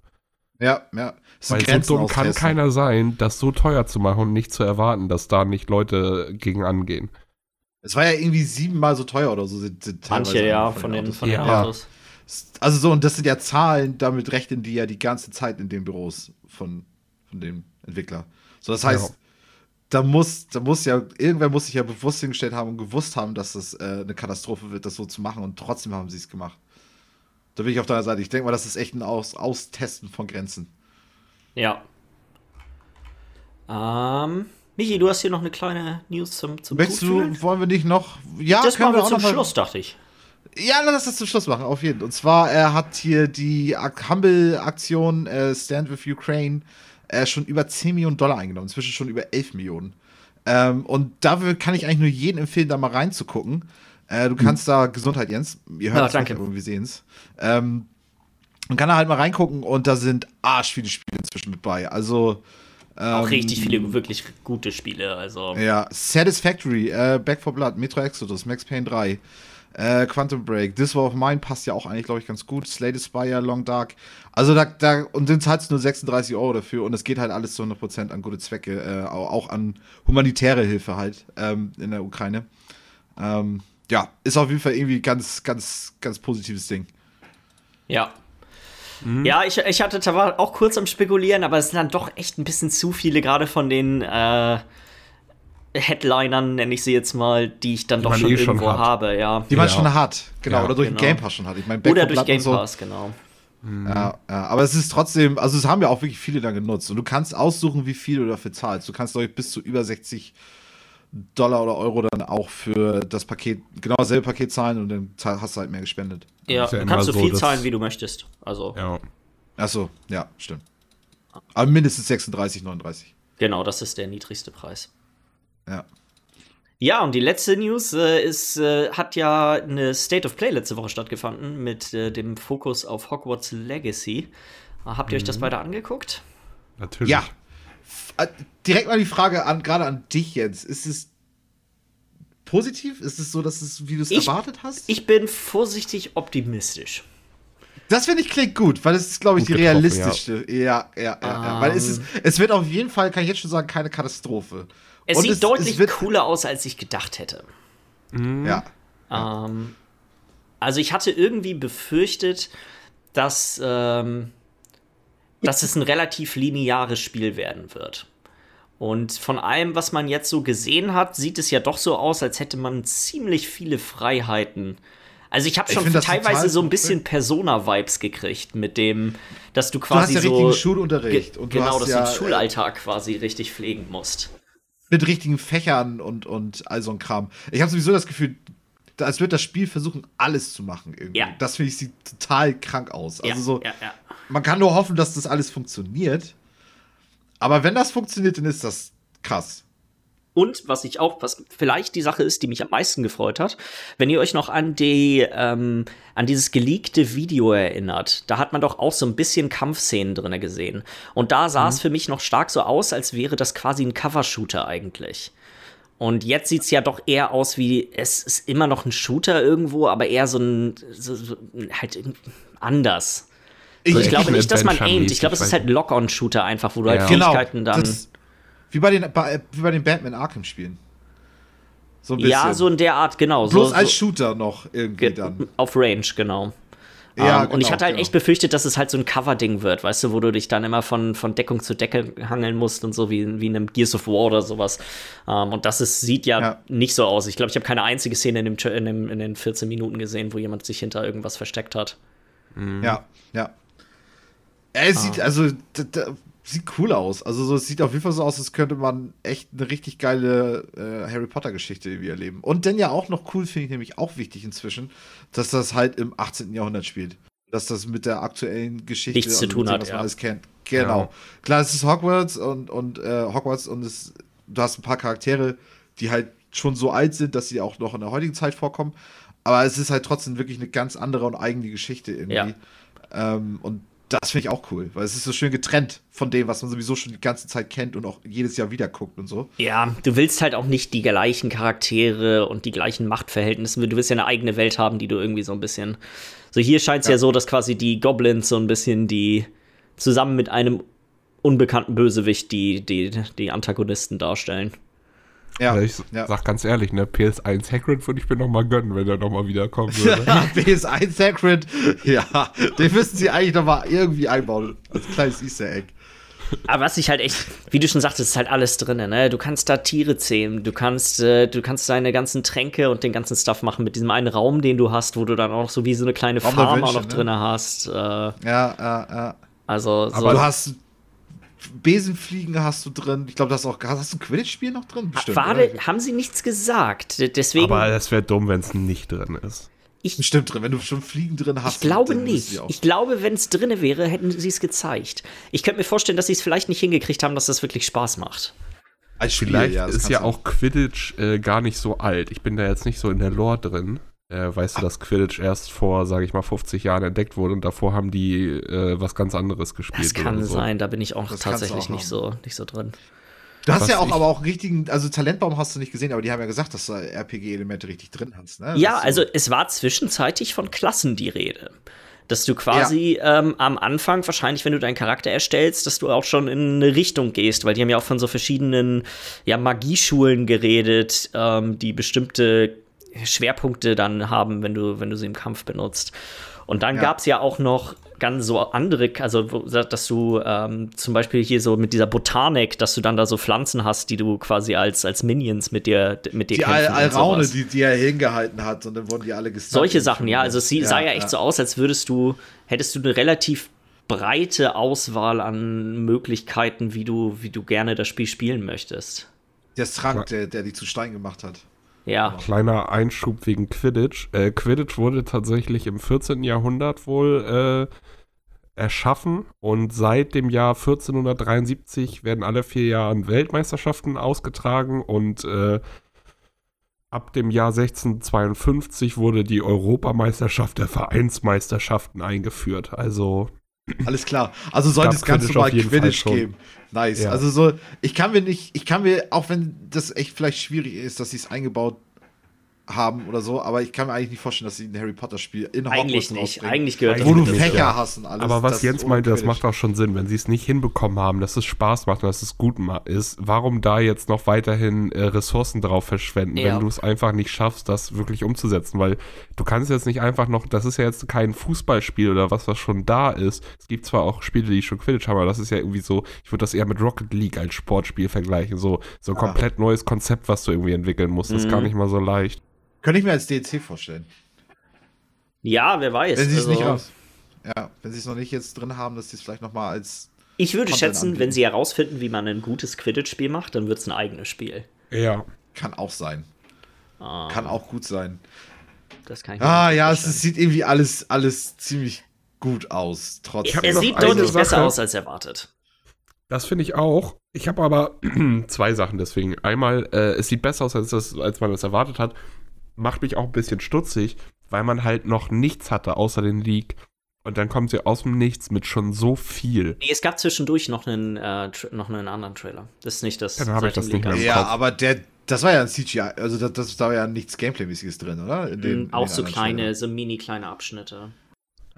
Ja, ja. Weil so dumm kann keiner sein, das so teuer zu machen und nicht zu erwarten, dass da nicht Leute gegen angehen. Es war ja irgendwie siebenmal so teuer oder so. Sind, sind Manche, ja, von den, von den ja. Autos. Also so, und das sind ja Zahlen, damit rechnen die ja die ganze Zeit in den Büros von, von dem Entwickler. So, das heißt, ja. da muss, da muss ja, irgendwer muss sich ja bewusst hingestellt haben und gewusst haben, dass das äh, eine Katastrophe wird, das so zu machen und trotzdem haben sie es gemacht. Da bin ich auf deiner Seite. Ich denke mal, das ist echt ein Aus Austesten von Grenzen. Ja. Ähm, Michi, du hast hier noch eine kleine News zum, zum Möchtest du, wollen wir nicht noch. Ja, das können wir, wir auch zum noch Schluss, dachte ich. Ja, lass das zum Schluss machen, auf jeden Fall. Und zwar, er hat hier die Humble-Aktion äh, Stand with Ukraine äh, schon über 10 Millionen Dollar eingenommen, inzwischen schon über 11 Millionen. Ähm, und dafür kann ich eigentlich nur jedem empfehlen, da mal reinzugucken. Äh, du kannst hm. da Gesundheit, Jens. Ihr hört ja, danke. Wir sehen es. Ähm, man kann da halt mal reingucken und da sind arsch viele Spiele inzwischen mit bei. Also ähm, auch richtig viele wirklich gute Spiele. Also ja, Satisfactory, äh, Back for Blood, Metro Exodus, Max Payne 3, äh, Quantum Break, This War of Mine passt ja auch eigentlich, glaube ich, ganz gut. Slade Spire, Long Dark. Also da, da und zahlst du nur 36 Euro dafür und es geht halt alles zu 100% an gute Zwecke, äh, auch an humanitäre Hilfe halt ähm, in der Ukraine. Ähm, ja, ist auf jeden Fall irgendwie ganz, ganz, ganz positives Ding. Ja. Mhm. Ja, ich, ich hatte da auch kurz am Spekulieren, aber es sind dann doch echt ein bisschen zu viele, gerade von den äh, Headlinern, nenne ich sie jetzt mal, die ich dann die doch schon eh irgendwo schon habe, ja. Die man ja. schon hat, genau, ja, oder durch genau. Game Pass schon hat. Ich mein, oder durch Game Pass, so. genau. Mhm. Ja, ja, aber es ist trotzdem, also es haben ja auch wirklich viele dann genutzt und du kannst aussuchen, wie viel du dafür zahlst. Du kannst, glaube ich, bis zu über 60 Dollar oder Euro dann auch für das Paket, genau dasselbe Paket zahlen und dann hast du halt mehr gespendet. Ja, ja du kannst so viel zahlen, wie du möchtest. Also. Ja. Achso, ja, stimmt. Aber mindestens 36, 39. Genau, das ist der niedrigste Preis. Ja. Ja, und die letzte News äh, ist, äh, hat ja eine State of Play letzte Woche stattgefunden mit äh, dem Fokus auf Hogwarts Legacy. Habt ihr mhm. euch das mhm. beide angeguckt? Natürlich. Ja, direkt mal die Frage an, gerade an dich jetzt. Ist es positiv? Ist es so, dass es, wie du es erwartet hast? Ich bin vorsichtig optimistisch. Das finde ich klingt gut, weil es ist, glaube ich, gut die realistischste. Ja, ja, ja. ja, um, weil es ist, ähm. es wird auf jeden Fall, kann ich jetzt schon sagen, keine Katastrophe. Es Und sieht es, deutlich es cooler aus, als ich gedacht hätte. Mhm. Ja. Ähm, also ich hatte irgendwie befürchtet, dass ähm, dass es ein relativ lineares Spiel werden wird. Und von allem, was man jetzt so gesehen hat, sieht es ja doch so aus, als hätte man ziemlich viele Freiheiten. Also ich habe schon ich teilweise so ein bisschen Persona-Vibes gekriegt mit dem, dass du quasi du hast ja so richtigen Schulunterricht und genau, dass ja, du den Schulalltag quasi richtig pflegen musst. Mit richtigen Fächern und und all so ein Kram. Ich habe sowieso das Gefühl, als wird das Spiel versuchen, alles zu machen irgendwie. Ja. Das finde ich sieht total krank aus. Also ja, so, ja, man kann nur hoffen, dass das alles funktioniert. Aber wenn das funktioniert, dann ist das krass. Und was ich auch, was vielleicht die Sache ist, die mich am meisten gefreut hat, wenn ihr euch noch an die, ähm, an dieses geleakte Video erinnert, da hat man doch auch so ein bisschen Kampfszenen drin gesehen. Und da sah es mhm. für mich noch stark so aus, als wäre das quasi ein Covershooter eigentlich. Und jetzt sieht es ja doch eher aus wie, es ist immer noch ein Shooter irgendwo, aber eher so ein, so, so, halt anders. Ich, also ich glaube nicht, dass man aimt. Ich glaube, es ist halt ein Lock-on-Shooter einfach, wo du halt ja. halt Fähigkeiten genau, dann. Das, wie bei den, bei, wie bei den Batman Arkham-Spielen. So ein bisschen. Ja, so in der Art, genau. Bloß so, als Shooter noch irgendwie dann. Auf Range, genau. Ja, um, genau, und ich hatte halt genau. echt befürchtet, dass es halt so ein Cover-Ding wird, weißt du, wo du dich dann immer von, von Deckung zu Decke hangeln musst und so, wie, wie in einem Gears of War oder sowas. Um, und das ist, sieht ja, ja, nicht so aus. Ich glaube, ich habe keine einzige Szene in, dem, in, dem, in den 14 Minuten gesehen, wo jemand sich hinter irgendwas versteckt hat. Mhm. Ja, ja. Es ah. sieht, also, sieht cool aus. Also, so, es sieht auf jeden Fall so aus, als könnte man echt eine richtig geile äh, Harry Potter-Geschichte irgendwie erleben. Und dann ja auch noch cool, finde ich nämlich auch wichtig inzwischen, dass das halt im 18. Jahrhundert spielt. Dass das mit der aktuellen Geschichte nichts zu tun hat, was man ja. alles kennt. Genau. Ja. Klar, es ist Hogwarts und, und äh, Hogwarts und es, du hast ein paar Charaktere, die halt schon so alt sind, dass sie auch noch in der heutigen Zeit vorkommen. Aber es ist halt trotzdem wirklich eine ganz andere und eigene Geschichte irgendwie. Ja. Ähm, und das finde ich auch cool, weil es ist so schön getrennt von dem, was man sowieso schon die ganze Zeit kennt und auch jedes Jahr wieder guckt und so. Ja, du willst halt auch nicht die gleichen Charaktere und die gleichen Machtverhältnisse. Du willst ja eine eigene Welt haben, die du irgendwie so ein bisschen. So hier scheint es ja. ja. so, dass quasi die Goblins so ein bisschen die zusammen mit einem unbekannten Bösewicht die, die, die Antagonisten darstellen. Ja, also ich ja. sag ganz ehrlich, ne, PS1 Hagrid würde ich mir noch mal gönnen, wenn er noch mal wiederkommen würde. PS1 Hagrid, ja, den müssen sie eigentlich noch mal irgendwie einbauen, als kleines Easter Egg. Aber was ich halt echt, wie du schon sagtest, ist halt alles drin, ne? Du kannst da Tiere zähmen, du kannst, äh, du kannst deine ganzen Tränke und den ganzen Stuff machen mit diesem einen Raum, den du hast, wo du dann auch so wie so eine kleine Raum Farm Wünsche, auch noch ne? drin hast. Äh, ja, ja, ja. Also, so. Aber du hast Besenfliegen hast du drin. Ich glaube, das auch. Hast du ein Quidditch-Spiel noch drin? Bestimmt, Warte, haben sie nichts gesagt. Deswegen. Aber es wäre dumm, wenn es nicht drin ist. Ich, Bestimmt drin, wenn du schon Fliegen drin hast. Ich glaube nicht. Ich glaube, wenn es drin wäre, hätten sie es gezeigt. Ich könnte mir vorstellen, dass sie es vielleicht nicht hingekriegt haben, dass das wirklich Spaß macht. Als Spiel, vielleicht ja, ist ja auch Quidditch äh, gar nicht so alt. Ich bin da jetzt nicht so in der Lore drin. Äh, weißt du, dass Quidditch erst vor, sage ich mal, 50 Jahren entdeckt wurde und davor haben die äh, was ganz anderes gespielt. Das kann so. sein, da bin ich auch das tatsächlich auch nicht, so, nicht so drin. Du hast was ja auch aber auch richtigen, also Talentbaum hast du nicht gesehen, aber die haben ja gesagt, dass du RPG-Elemente richtig drin hast. Ne? Ja, also es war zwischenzeitlich von Klassen die Rede. Dass du quasi ja. ähm, am Anfang, wahrscheinlich, wenn du deinen Charakter erstellst, dass du auch schon in eine Richtung gehst, weil die haben ja auch von so verschiedenen ja, Magieschulen geredet, ähm, die bestimmte Schwerpunkte dann haben, wenn du, wenn du sie im Kampf benutzt. Und dann ja. gab es ja auch noch ganz so andere, also dass du ähm, zum Beispiel hier so mit dieser Botanik, dass du dann da so Pflanzen hast, die du quasi als, als Minions mit dir mit dir Die Al Alraune, die, die er hingehalten hat und dann wurden die alle gesnappt. Solche Sachen, ja. Also es ja, sah ja echt ja. so aus, als würdest du, hättest du eine relativ breite Auswahl an Möglichkeiten, wie du, wie du gerne das Spiel spielen möchtest. Der Trank, der, der dich zu Stein gemacht hat. Ja. Kleiner Einschub wegen Quidditch. Äh, Quidditch wurde tatsächlich im 14. Jahrhundert wohl äh, erschaffen und seit dem Jahr 1473 werden alle vier Jahre Weltmeisterschaften ausgetragen und äh, ab dem Jahr 1652 wurde die Europameisterschaft der Vereinsmeisterschaften eingeführt. Also alles klar. Also sollte es ganz normal Quidditch geben. Nice. Ja. Also so, ich kann mir nicht, ich kann mir, auch wenn das echt vielleicht schwierig ist, dass sie es eingebaut haben oder so, aber ich kann mir eigentlich nicht vorstellen, dass sie ein Harry Potter Spiel in Eigentlich nicht, eigentlich gehört Wo du Fächer ja. hast und alles. Aber was Jens meinte, das macht auch schon Sinn, wenn sie es nicht hinbekommen haben, dass es Spaß macht und dass es gut ist, warum da jetzt noch weiterhin äh, Ressourcen drauf verschwenden, ja. wenn du es einfach nicht schaffst, das wirklich umzusetzen, weil du kannst jetzt nicht einfach noch, das ist ja jetzt kein Fußballspiel oder was, was schon da ist. Es gibt zwar auch Spiele, die schon Quidditch haben, aber das ist ja irgendwie so, ich würde das eher mit Rocket League als Sportspiel vergleichen, so, so ein ah. komplett neues Konzept, was du irgendwie entwickeln musst. Das ist gar mhm. nicht mal so leicht. Könnte ich mir als DLC vorstellen. Ja, wer weiß. Wenn sie es also, nicht raus. Ja, wenn sie es noch nicht jetzt drin haben, dass sie es vielleicht noch mal als. Ich würde Content schätzen, anbieten. wenn sie herausfinden, wie man ein gutes Quidditch-Spiel macht, dann wird es ein eigenes Spiel. Ja. Kann auch sein. Ah. Kann auch gut sein. Das kann ich Ah, ja, es, es, sieht irgendwie alles, alles ziemlich gut aus. Trotzdem. Er sieht deutlich Sache. besser aus als erwartet. Das finde ich auch. Ich habe aber zwei Sachen deswegen. Einmal, äh, es sieht besser aus, als, das, als man es erwartet hat macht mich auch ein bisschen stutzig, weil man halt noch nichts hatte außer den Leak. Und dann kommt sie aus dem Nichts mit schon so viel. Nee, es gab zwischendurch noch einen, äh, noch einen anderen Trailer. Das ist nicht das. Dann habe ich das nicht mehr Ja, aber der, das war ja ein CGI, also das, das da war ja nichts Gameplay-mäßiges drin, oder? In den, auch in so kleine, Trailer. so mini kleine Abschnitte.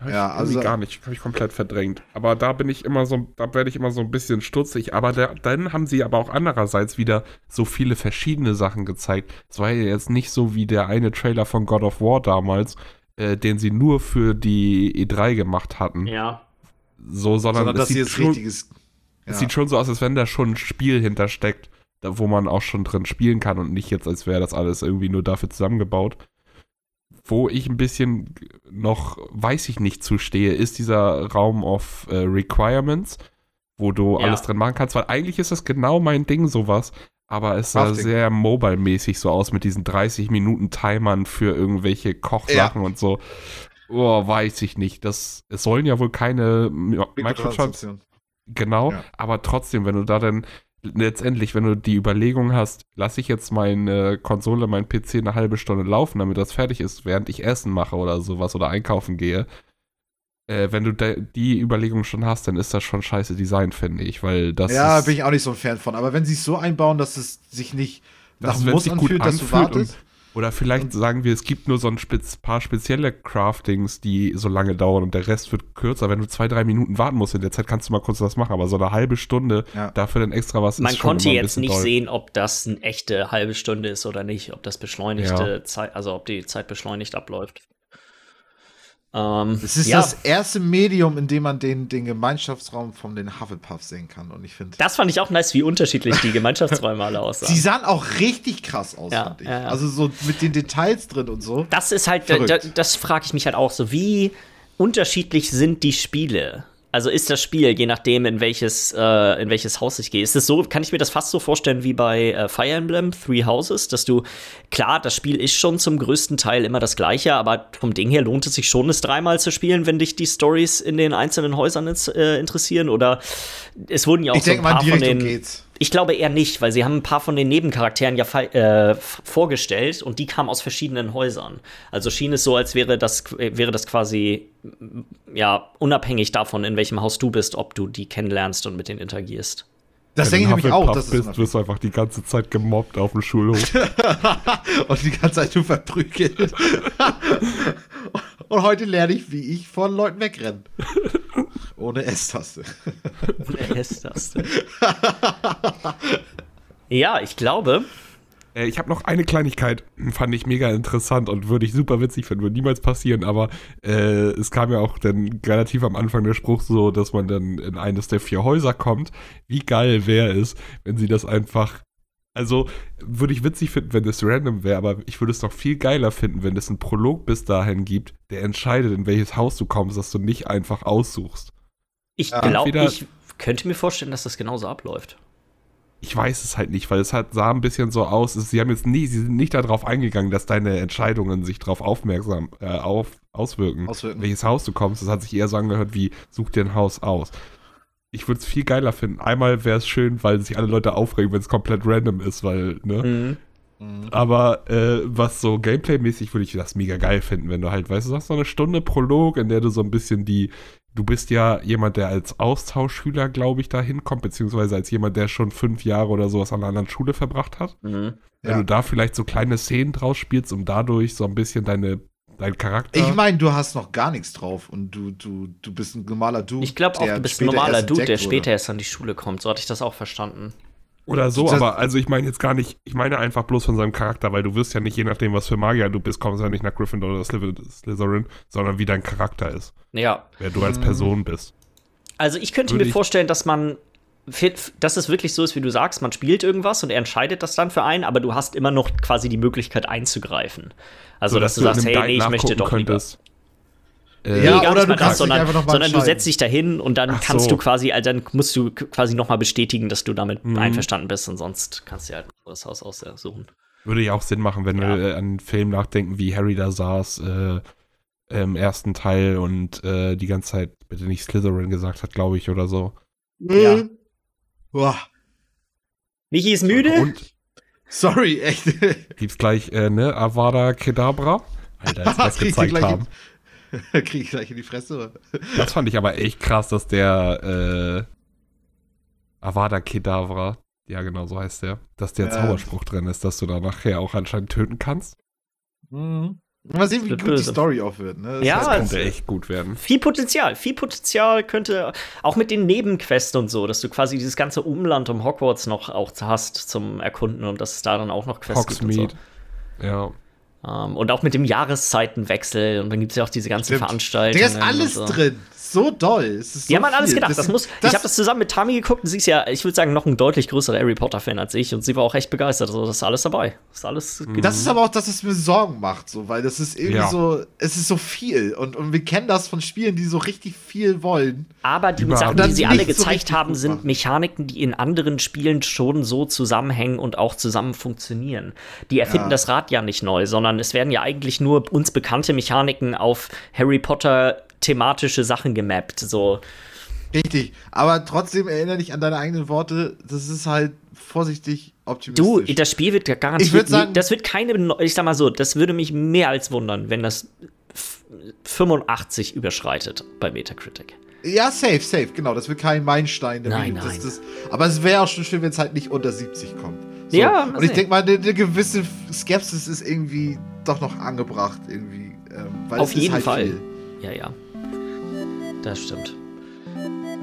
Hab ja, also gar nicht, habe ich komplett verdrängt. Aber da bin ich immer so, da werde ich immer so ein bisschen stutzig. Aber der, dann haben sie aber auch andererseits wieder so viele verschiedene Sachen gezeigt. Es war ja jetzt nicht so wie der eine Trailer von God of War damals, äh, den sie nur für die E3 gemacht hatten. Ja. So, sondern, sondern es, sieht schon, richtiges, ja. es sieht schon so aus, als wenn da schon ein Spiel hintersteckt, da, wo man auch schon drin spielen kann und nicht jetzt, als wäre das alles irgendwie nur dafür zusammengebaut. Wo ich ein bisschen noch, weiß ich nicht, zustehe, ist dieser Raum of äh, Requirements, wo du ja. alles drin machen kannst, weil eigentlich ist das genau mein Ding, sowas. Aber es sah sehr mobile-mäßig so aus mit diesen 30 Minuten Timern für irgendwelche Kochsachen ja. und so. Oh, weiß ich nicht. Das, es sollen ja wohl keine Microtransaktionen. Genau, ja. aber trotzdem, wenn du da dann letztendlich, wenn du die Überlegung hast, lasse ich jetzt meine Konsole, mein PC eine halbe Stunde laufen, damit das fertig ist, während ich Essen mache oder sowas oder einkaufen gehe, äh, wenn du die Überlegung schon hast, dann ist das schon scheiße Design, finde ich, weil das Ja, bin ich auch nicht so ein Fan von, aber wenn sie es so einbauen, dass es sich nicht nach Muss anfühlt, dass du wartest. Oder vielleicht sagen wir, es gibt nur so ein paar spezielle Craftings, die so lange dauern und der Rest wird kürzer. Wenn du zwei, drei Minuten warten musst in der Zeit, kannst du mal kurz was machen. Aber so eine halbe Stunde Ja. dafür dann extra was Man konnte jetzt nicht doll. sehen, ob das eine echte halbe Stunde ist oder nicht, ob das beschleunigte Ja. Zeit, also ob die Zeit beschleunigt abläuft. Ähm, Es ist ja, das erste Medium, in dem man den, den Gemeinschaftsraum von den Hufflepuffs sehen kann. Und ich finde, das fand ich auch nice, wie unterschiedlich die Gemeinschaftsräume alle aussahen. sie sahen auch richtig krass aus, Ja, fand ich. ja. Also so mit den Details drin und so. Das ist halt, da, das frage ich mich halt auch so, wie unterschiedlich sind die Spiele? Also ist das Spiel, je nachdem, in welches, äh, in welches Haus ich gehe. Ist es so, kann ich mir das fast so vorstellen wie bei äh, Fire Emblem Three Houses, dass du, klar, das Spiel ist schon zum größten Teil immer das gleiche, aber vom Ding her lohnt es sich schon, es dreimal zu spielen, wenn dich die Stories in den einzelnen Häusern ins, äh, interessieren? Oder es wurden ja auch Ich so ein mal, paar die von den. geht's. Ich glaube eher nicht, weil sie haben ein paar von den Nebencharakteren ja äh, vorgestellt und die kamen aus verschiedenen Häusern. Also schien es so, als wäre das, wäre das quasi ja unabhängig davon, in welchem Haus du bist, ob du die kennenlernst und mit denen interagierst. Das denke ich du nämlich auch. Das ist bist, wirst du einfach die ganze Zeit gemobbt auf dem Schulhof. und die ganze Zeit nur verprügelt. und heute lerne ich, wie ich von Leuten wegrenne. Ohne S-Taste. Das denn? ja, ich glaube, Äh, ich habe noch eine Kleinigkeit, fand ich mega interessant und würde ich super witzig finden, würde niemals passieren, aber äh, es kam ja auch dann relativ am Anfang der Spruch so, dass man dann in eines der vier Häuser kommt. Wie geil wäre es, wenn sie das einfach. Also würde ich witzig finden, wenn das random wäre, aber ich würde es noch viel geiler finden, wenn es einen Prolog bis dahin gibt, der entscheidet, in welches Haus du kommst, dass du nicht einfach aussuchst. Ich Ja, glaube, ich könnte mir vorstellen, dass das genauso abläuft. Ich weiß es halt nicht, weil es halt sah ein bisschen so aus. Sie haben jetzt nie, sie sind nicht darauf eingegangen, dass deine Entscheidungen sich darauf aufmerksam äh, auf, auswirken, Auswirken. welches Haus du kommst. Das hat sich eher so angehört wie such dir ein Haus aus. Ich würde es viel geiler finden. Einmal wäre es schön, weil sich alle Leute aufregen, wenn es komplett random ist, weil, ne? Mhm. Aber äh, was so Gameplay-mäßig würde ich das mega geil finden, wenn du halt, weißt du, hast so eine Stunde Prolog, in der du so ein bisschen die, du bist ja jemand, der als Austauschschüler, glaube ich, da hinkommt, beziehungsweise als jemand, der schon fünf Jahre oder sowas an einer anderen Schule verbracht hat. Mhm. Wenn Ja. du da vielleicht so kleine Szenen draus spielst, um dadurch so ein bisschen deine, dein Charakter. Ich meine, du hast noch gar nichts drauf und du, du, du bist ein normaler Dude. Ich glaube auch, du bist ein normaler Dude, der später erst an die Schule kommt. So hatte ich das auch verstanden. Oder so, Das- aber also ich meine jetzt gar nicht, ich meine einfach bloß von seinem Charakter, weil du wirst ja nicht, je nachdem, was für Magier du bist, kommst ja nicht nach Gryffindor oder Slyth- Slytherin, sondern wie dein Charakter ist, Ja, wer du als Person bist. Also ich könnte Würde mir vorstellen, dass man, dass es wirklich so ist, wie du sagst, man spielt irgendwas und er entscheidet das dann für einen, aber du hast immer noch quasi die Möglichkeit einzugreifen. Also, dass, du sagst, hey, nee, ich möchte doch lieber. Äh, Nee, gar oder nicht mal das, dich sondern, sondern du setzt dich dahin und dann Ach kannst so. du quasi, also dann musst du quasi noch mal bestätigen, dass du damit Mhm. einverstanden bist und sonst kannst du halt ein anderes Haus aussuchen. Würde ja auch Sinn machen, wenn Ja. wir äh, an einen Film nachdenken, wie Harry da saß äh, im ersten Teil und äh, die ganze Zeit bitte nicht Slytherin gesagt hat, glaube ich, oder so. Ja. Boah, Michi ist müde? Und sorry, echt. gibt's gleich, äh, ne, Avada Kedavra? Alter, als wir das gezeigt gleich haben. Krieg ich gleich in die Fresse. Das fand ich aber echt krass, dass der äh, Avada Kedavra, ja genau so heißt der, dass der Ja. Zauberspruch drin ist, dass du da nachher auch anscheinend töten kannst. Mhm. Mal sehen, wie gut die. Story auch wird. Ne? Das Ja, halt könnte echt gut werden. Viel Potenzial, viel Potenzial könnte auch mit den Nebenquests und so, dass du quasi dieses ganze Umland um Hogwarts noch auch hast zum Erkunden und dass es da dann auch noch Quests Hogsmeade. gibt. Ja. Und, so. Ähm, und auch mit dem Jahreszeitenwechsel und dann gibt es ja auch diese ganzen Stimmt. Veranstaltungen. Digga, ist alles so. drin. So doll. Es ist Die so haben an alles gedacht. Das, muss, ich habe das zusammen mit Tami geguckt und sie ist ja, ich würde sagen, noch ein deutlich größerer Harry Potter-Fan als ich und sie war auch echt begeistert. Also, das ist alles dabei. Das ist alles. Das ist aber auch das, was mir Sorgen macht, so, weil das ist irgendwie Ja. so, es ist so viel und, und wir kennen das von Spielen, die so richtig viel wollen. Aber die Überall. Sachen, die sie alle so gezeigt richtig haben, sind. Mechaniken, die in anderen Spielen schon so zusammenhängen und auch zusammen funktionieren. Die erfinden Ja. das Rad ja nicht neu, sondern es werden ja eigentlich nur uns bekannte Mechaniken auf Harry Potter thematische Sachen gemappt. So, Richtig. Aber trotzdem erinnere dich an deine eigenen Worte. Das ist halt vorsichtig du, optimistisch. das Spiel wird Ich garantiert, würd sagen- das wird keine, ich sag mal so, das würde mich mehr als wundern, wenn das f- 85 überschreitet bei Metacritic. Ja, safe, safe, genau. Das wird kein Meilenstein. Nein, Video. Das, nein. das, aber es wäre auch schon schön, wenn es halt nicht unter 70 kommt. So. Ja, und ich denke mal, eine, eine, gewisse Skepsis ist irgendwie doch noch angebracht, irgendwie. Ähm, weil Auf jeden halt Fall. Viel. Ja, ja. Das stimmt.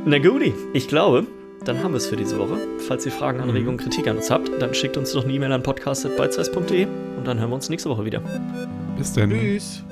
Na guti, ich glaube, dann haben wir es für diese Woche. Falls ihr Fragen, Anregungen, Kritik an uns habt, dann schickt uns doch eine E-Mail an podcast.beizweis.de und dann hören wir uns nächste Woche wieder. Bis dann. Tschüss.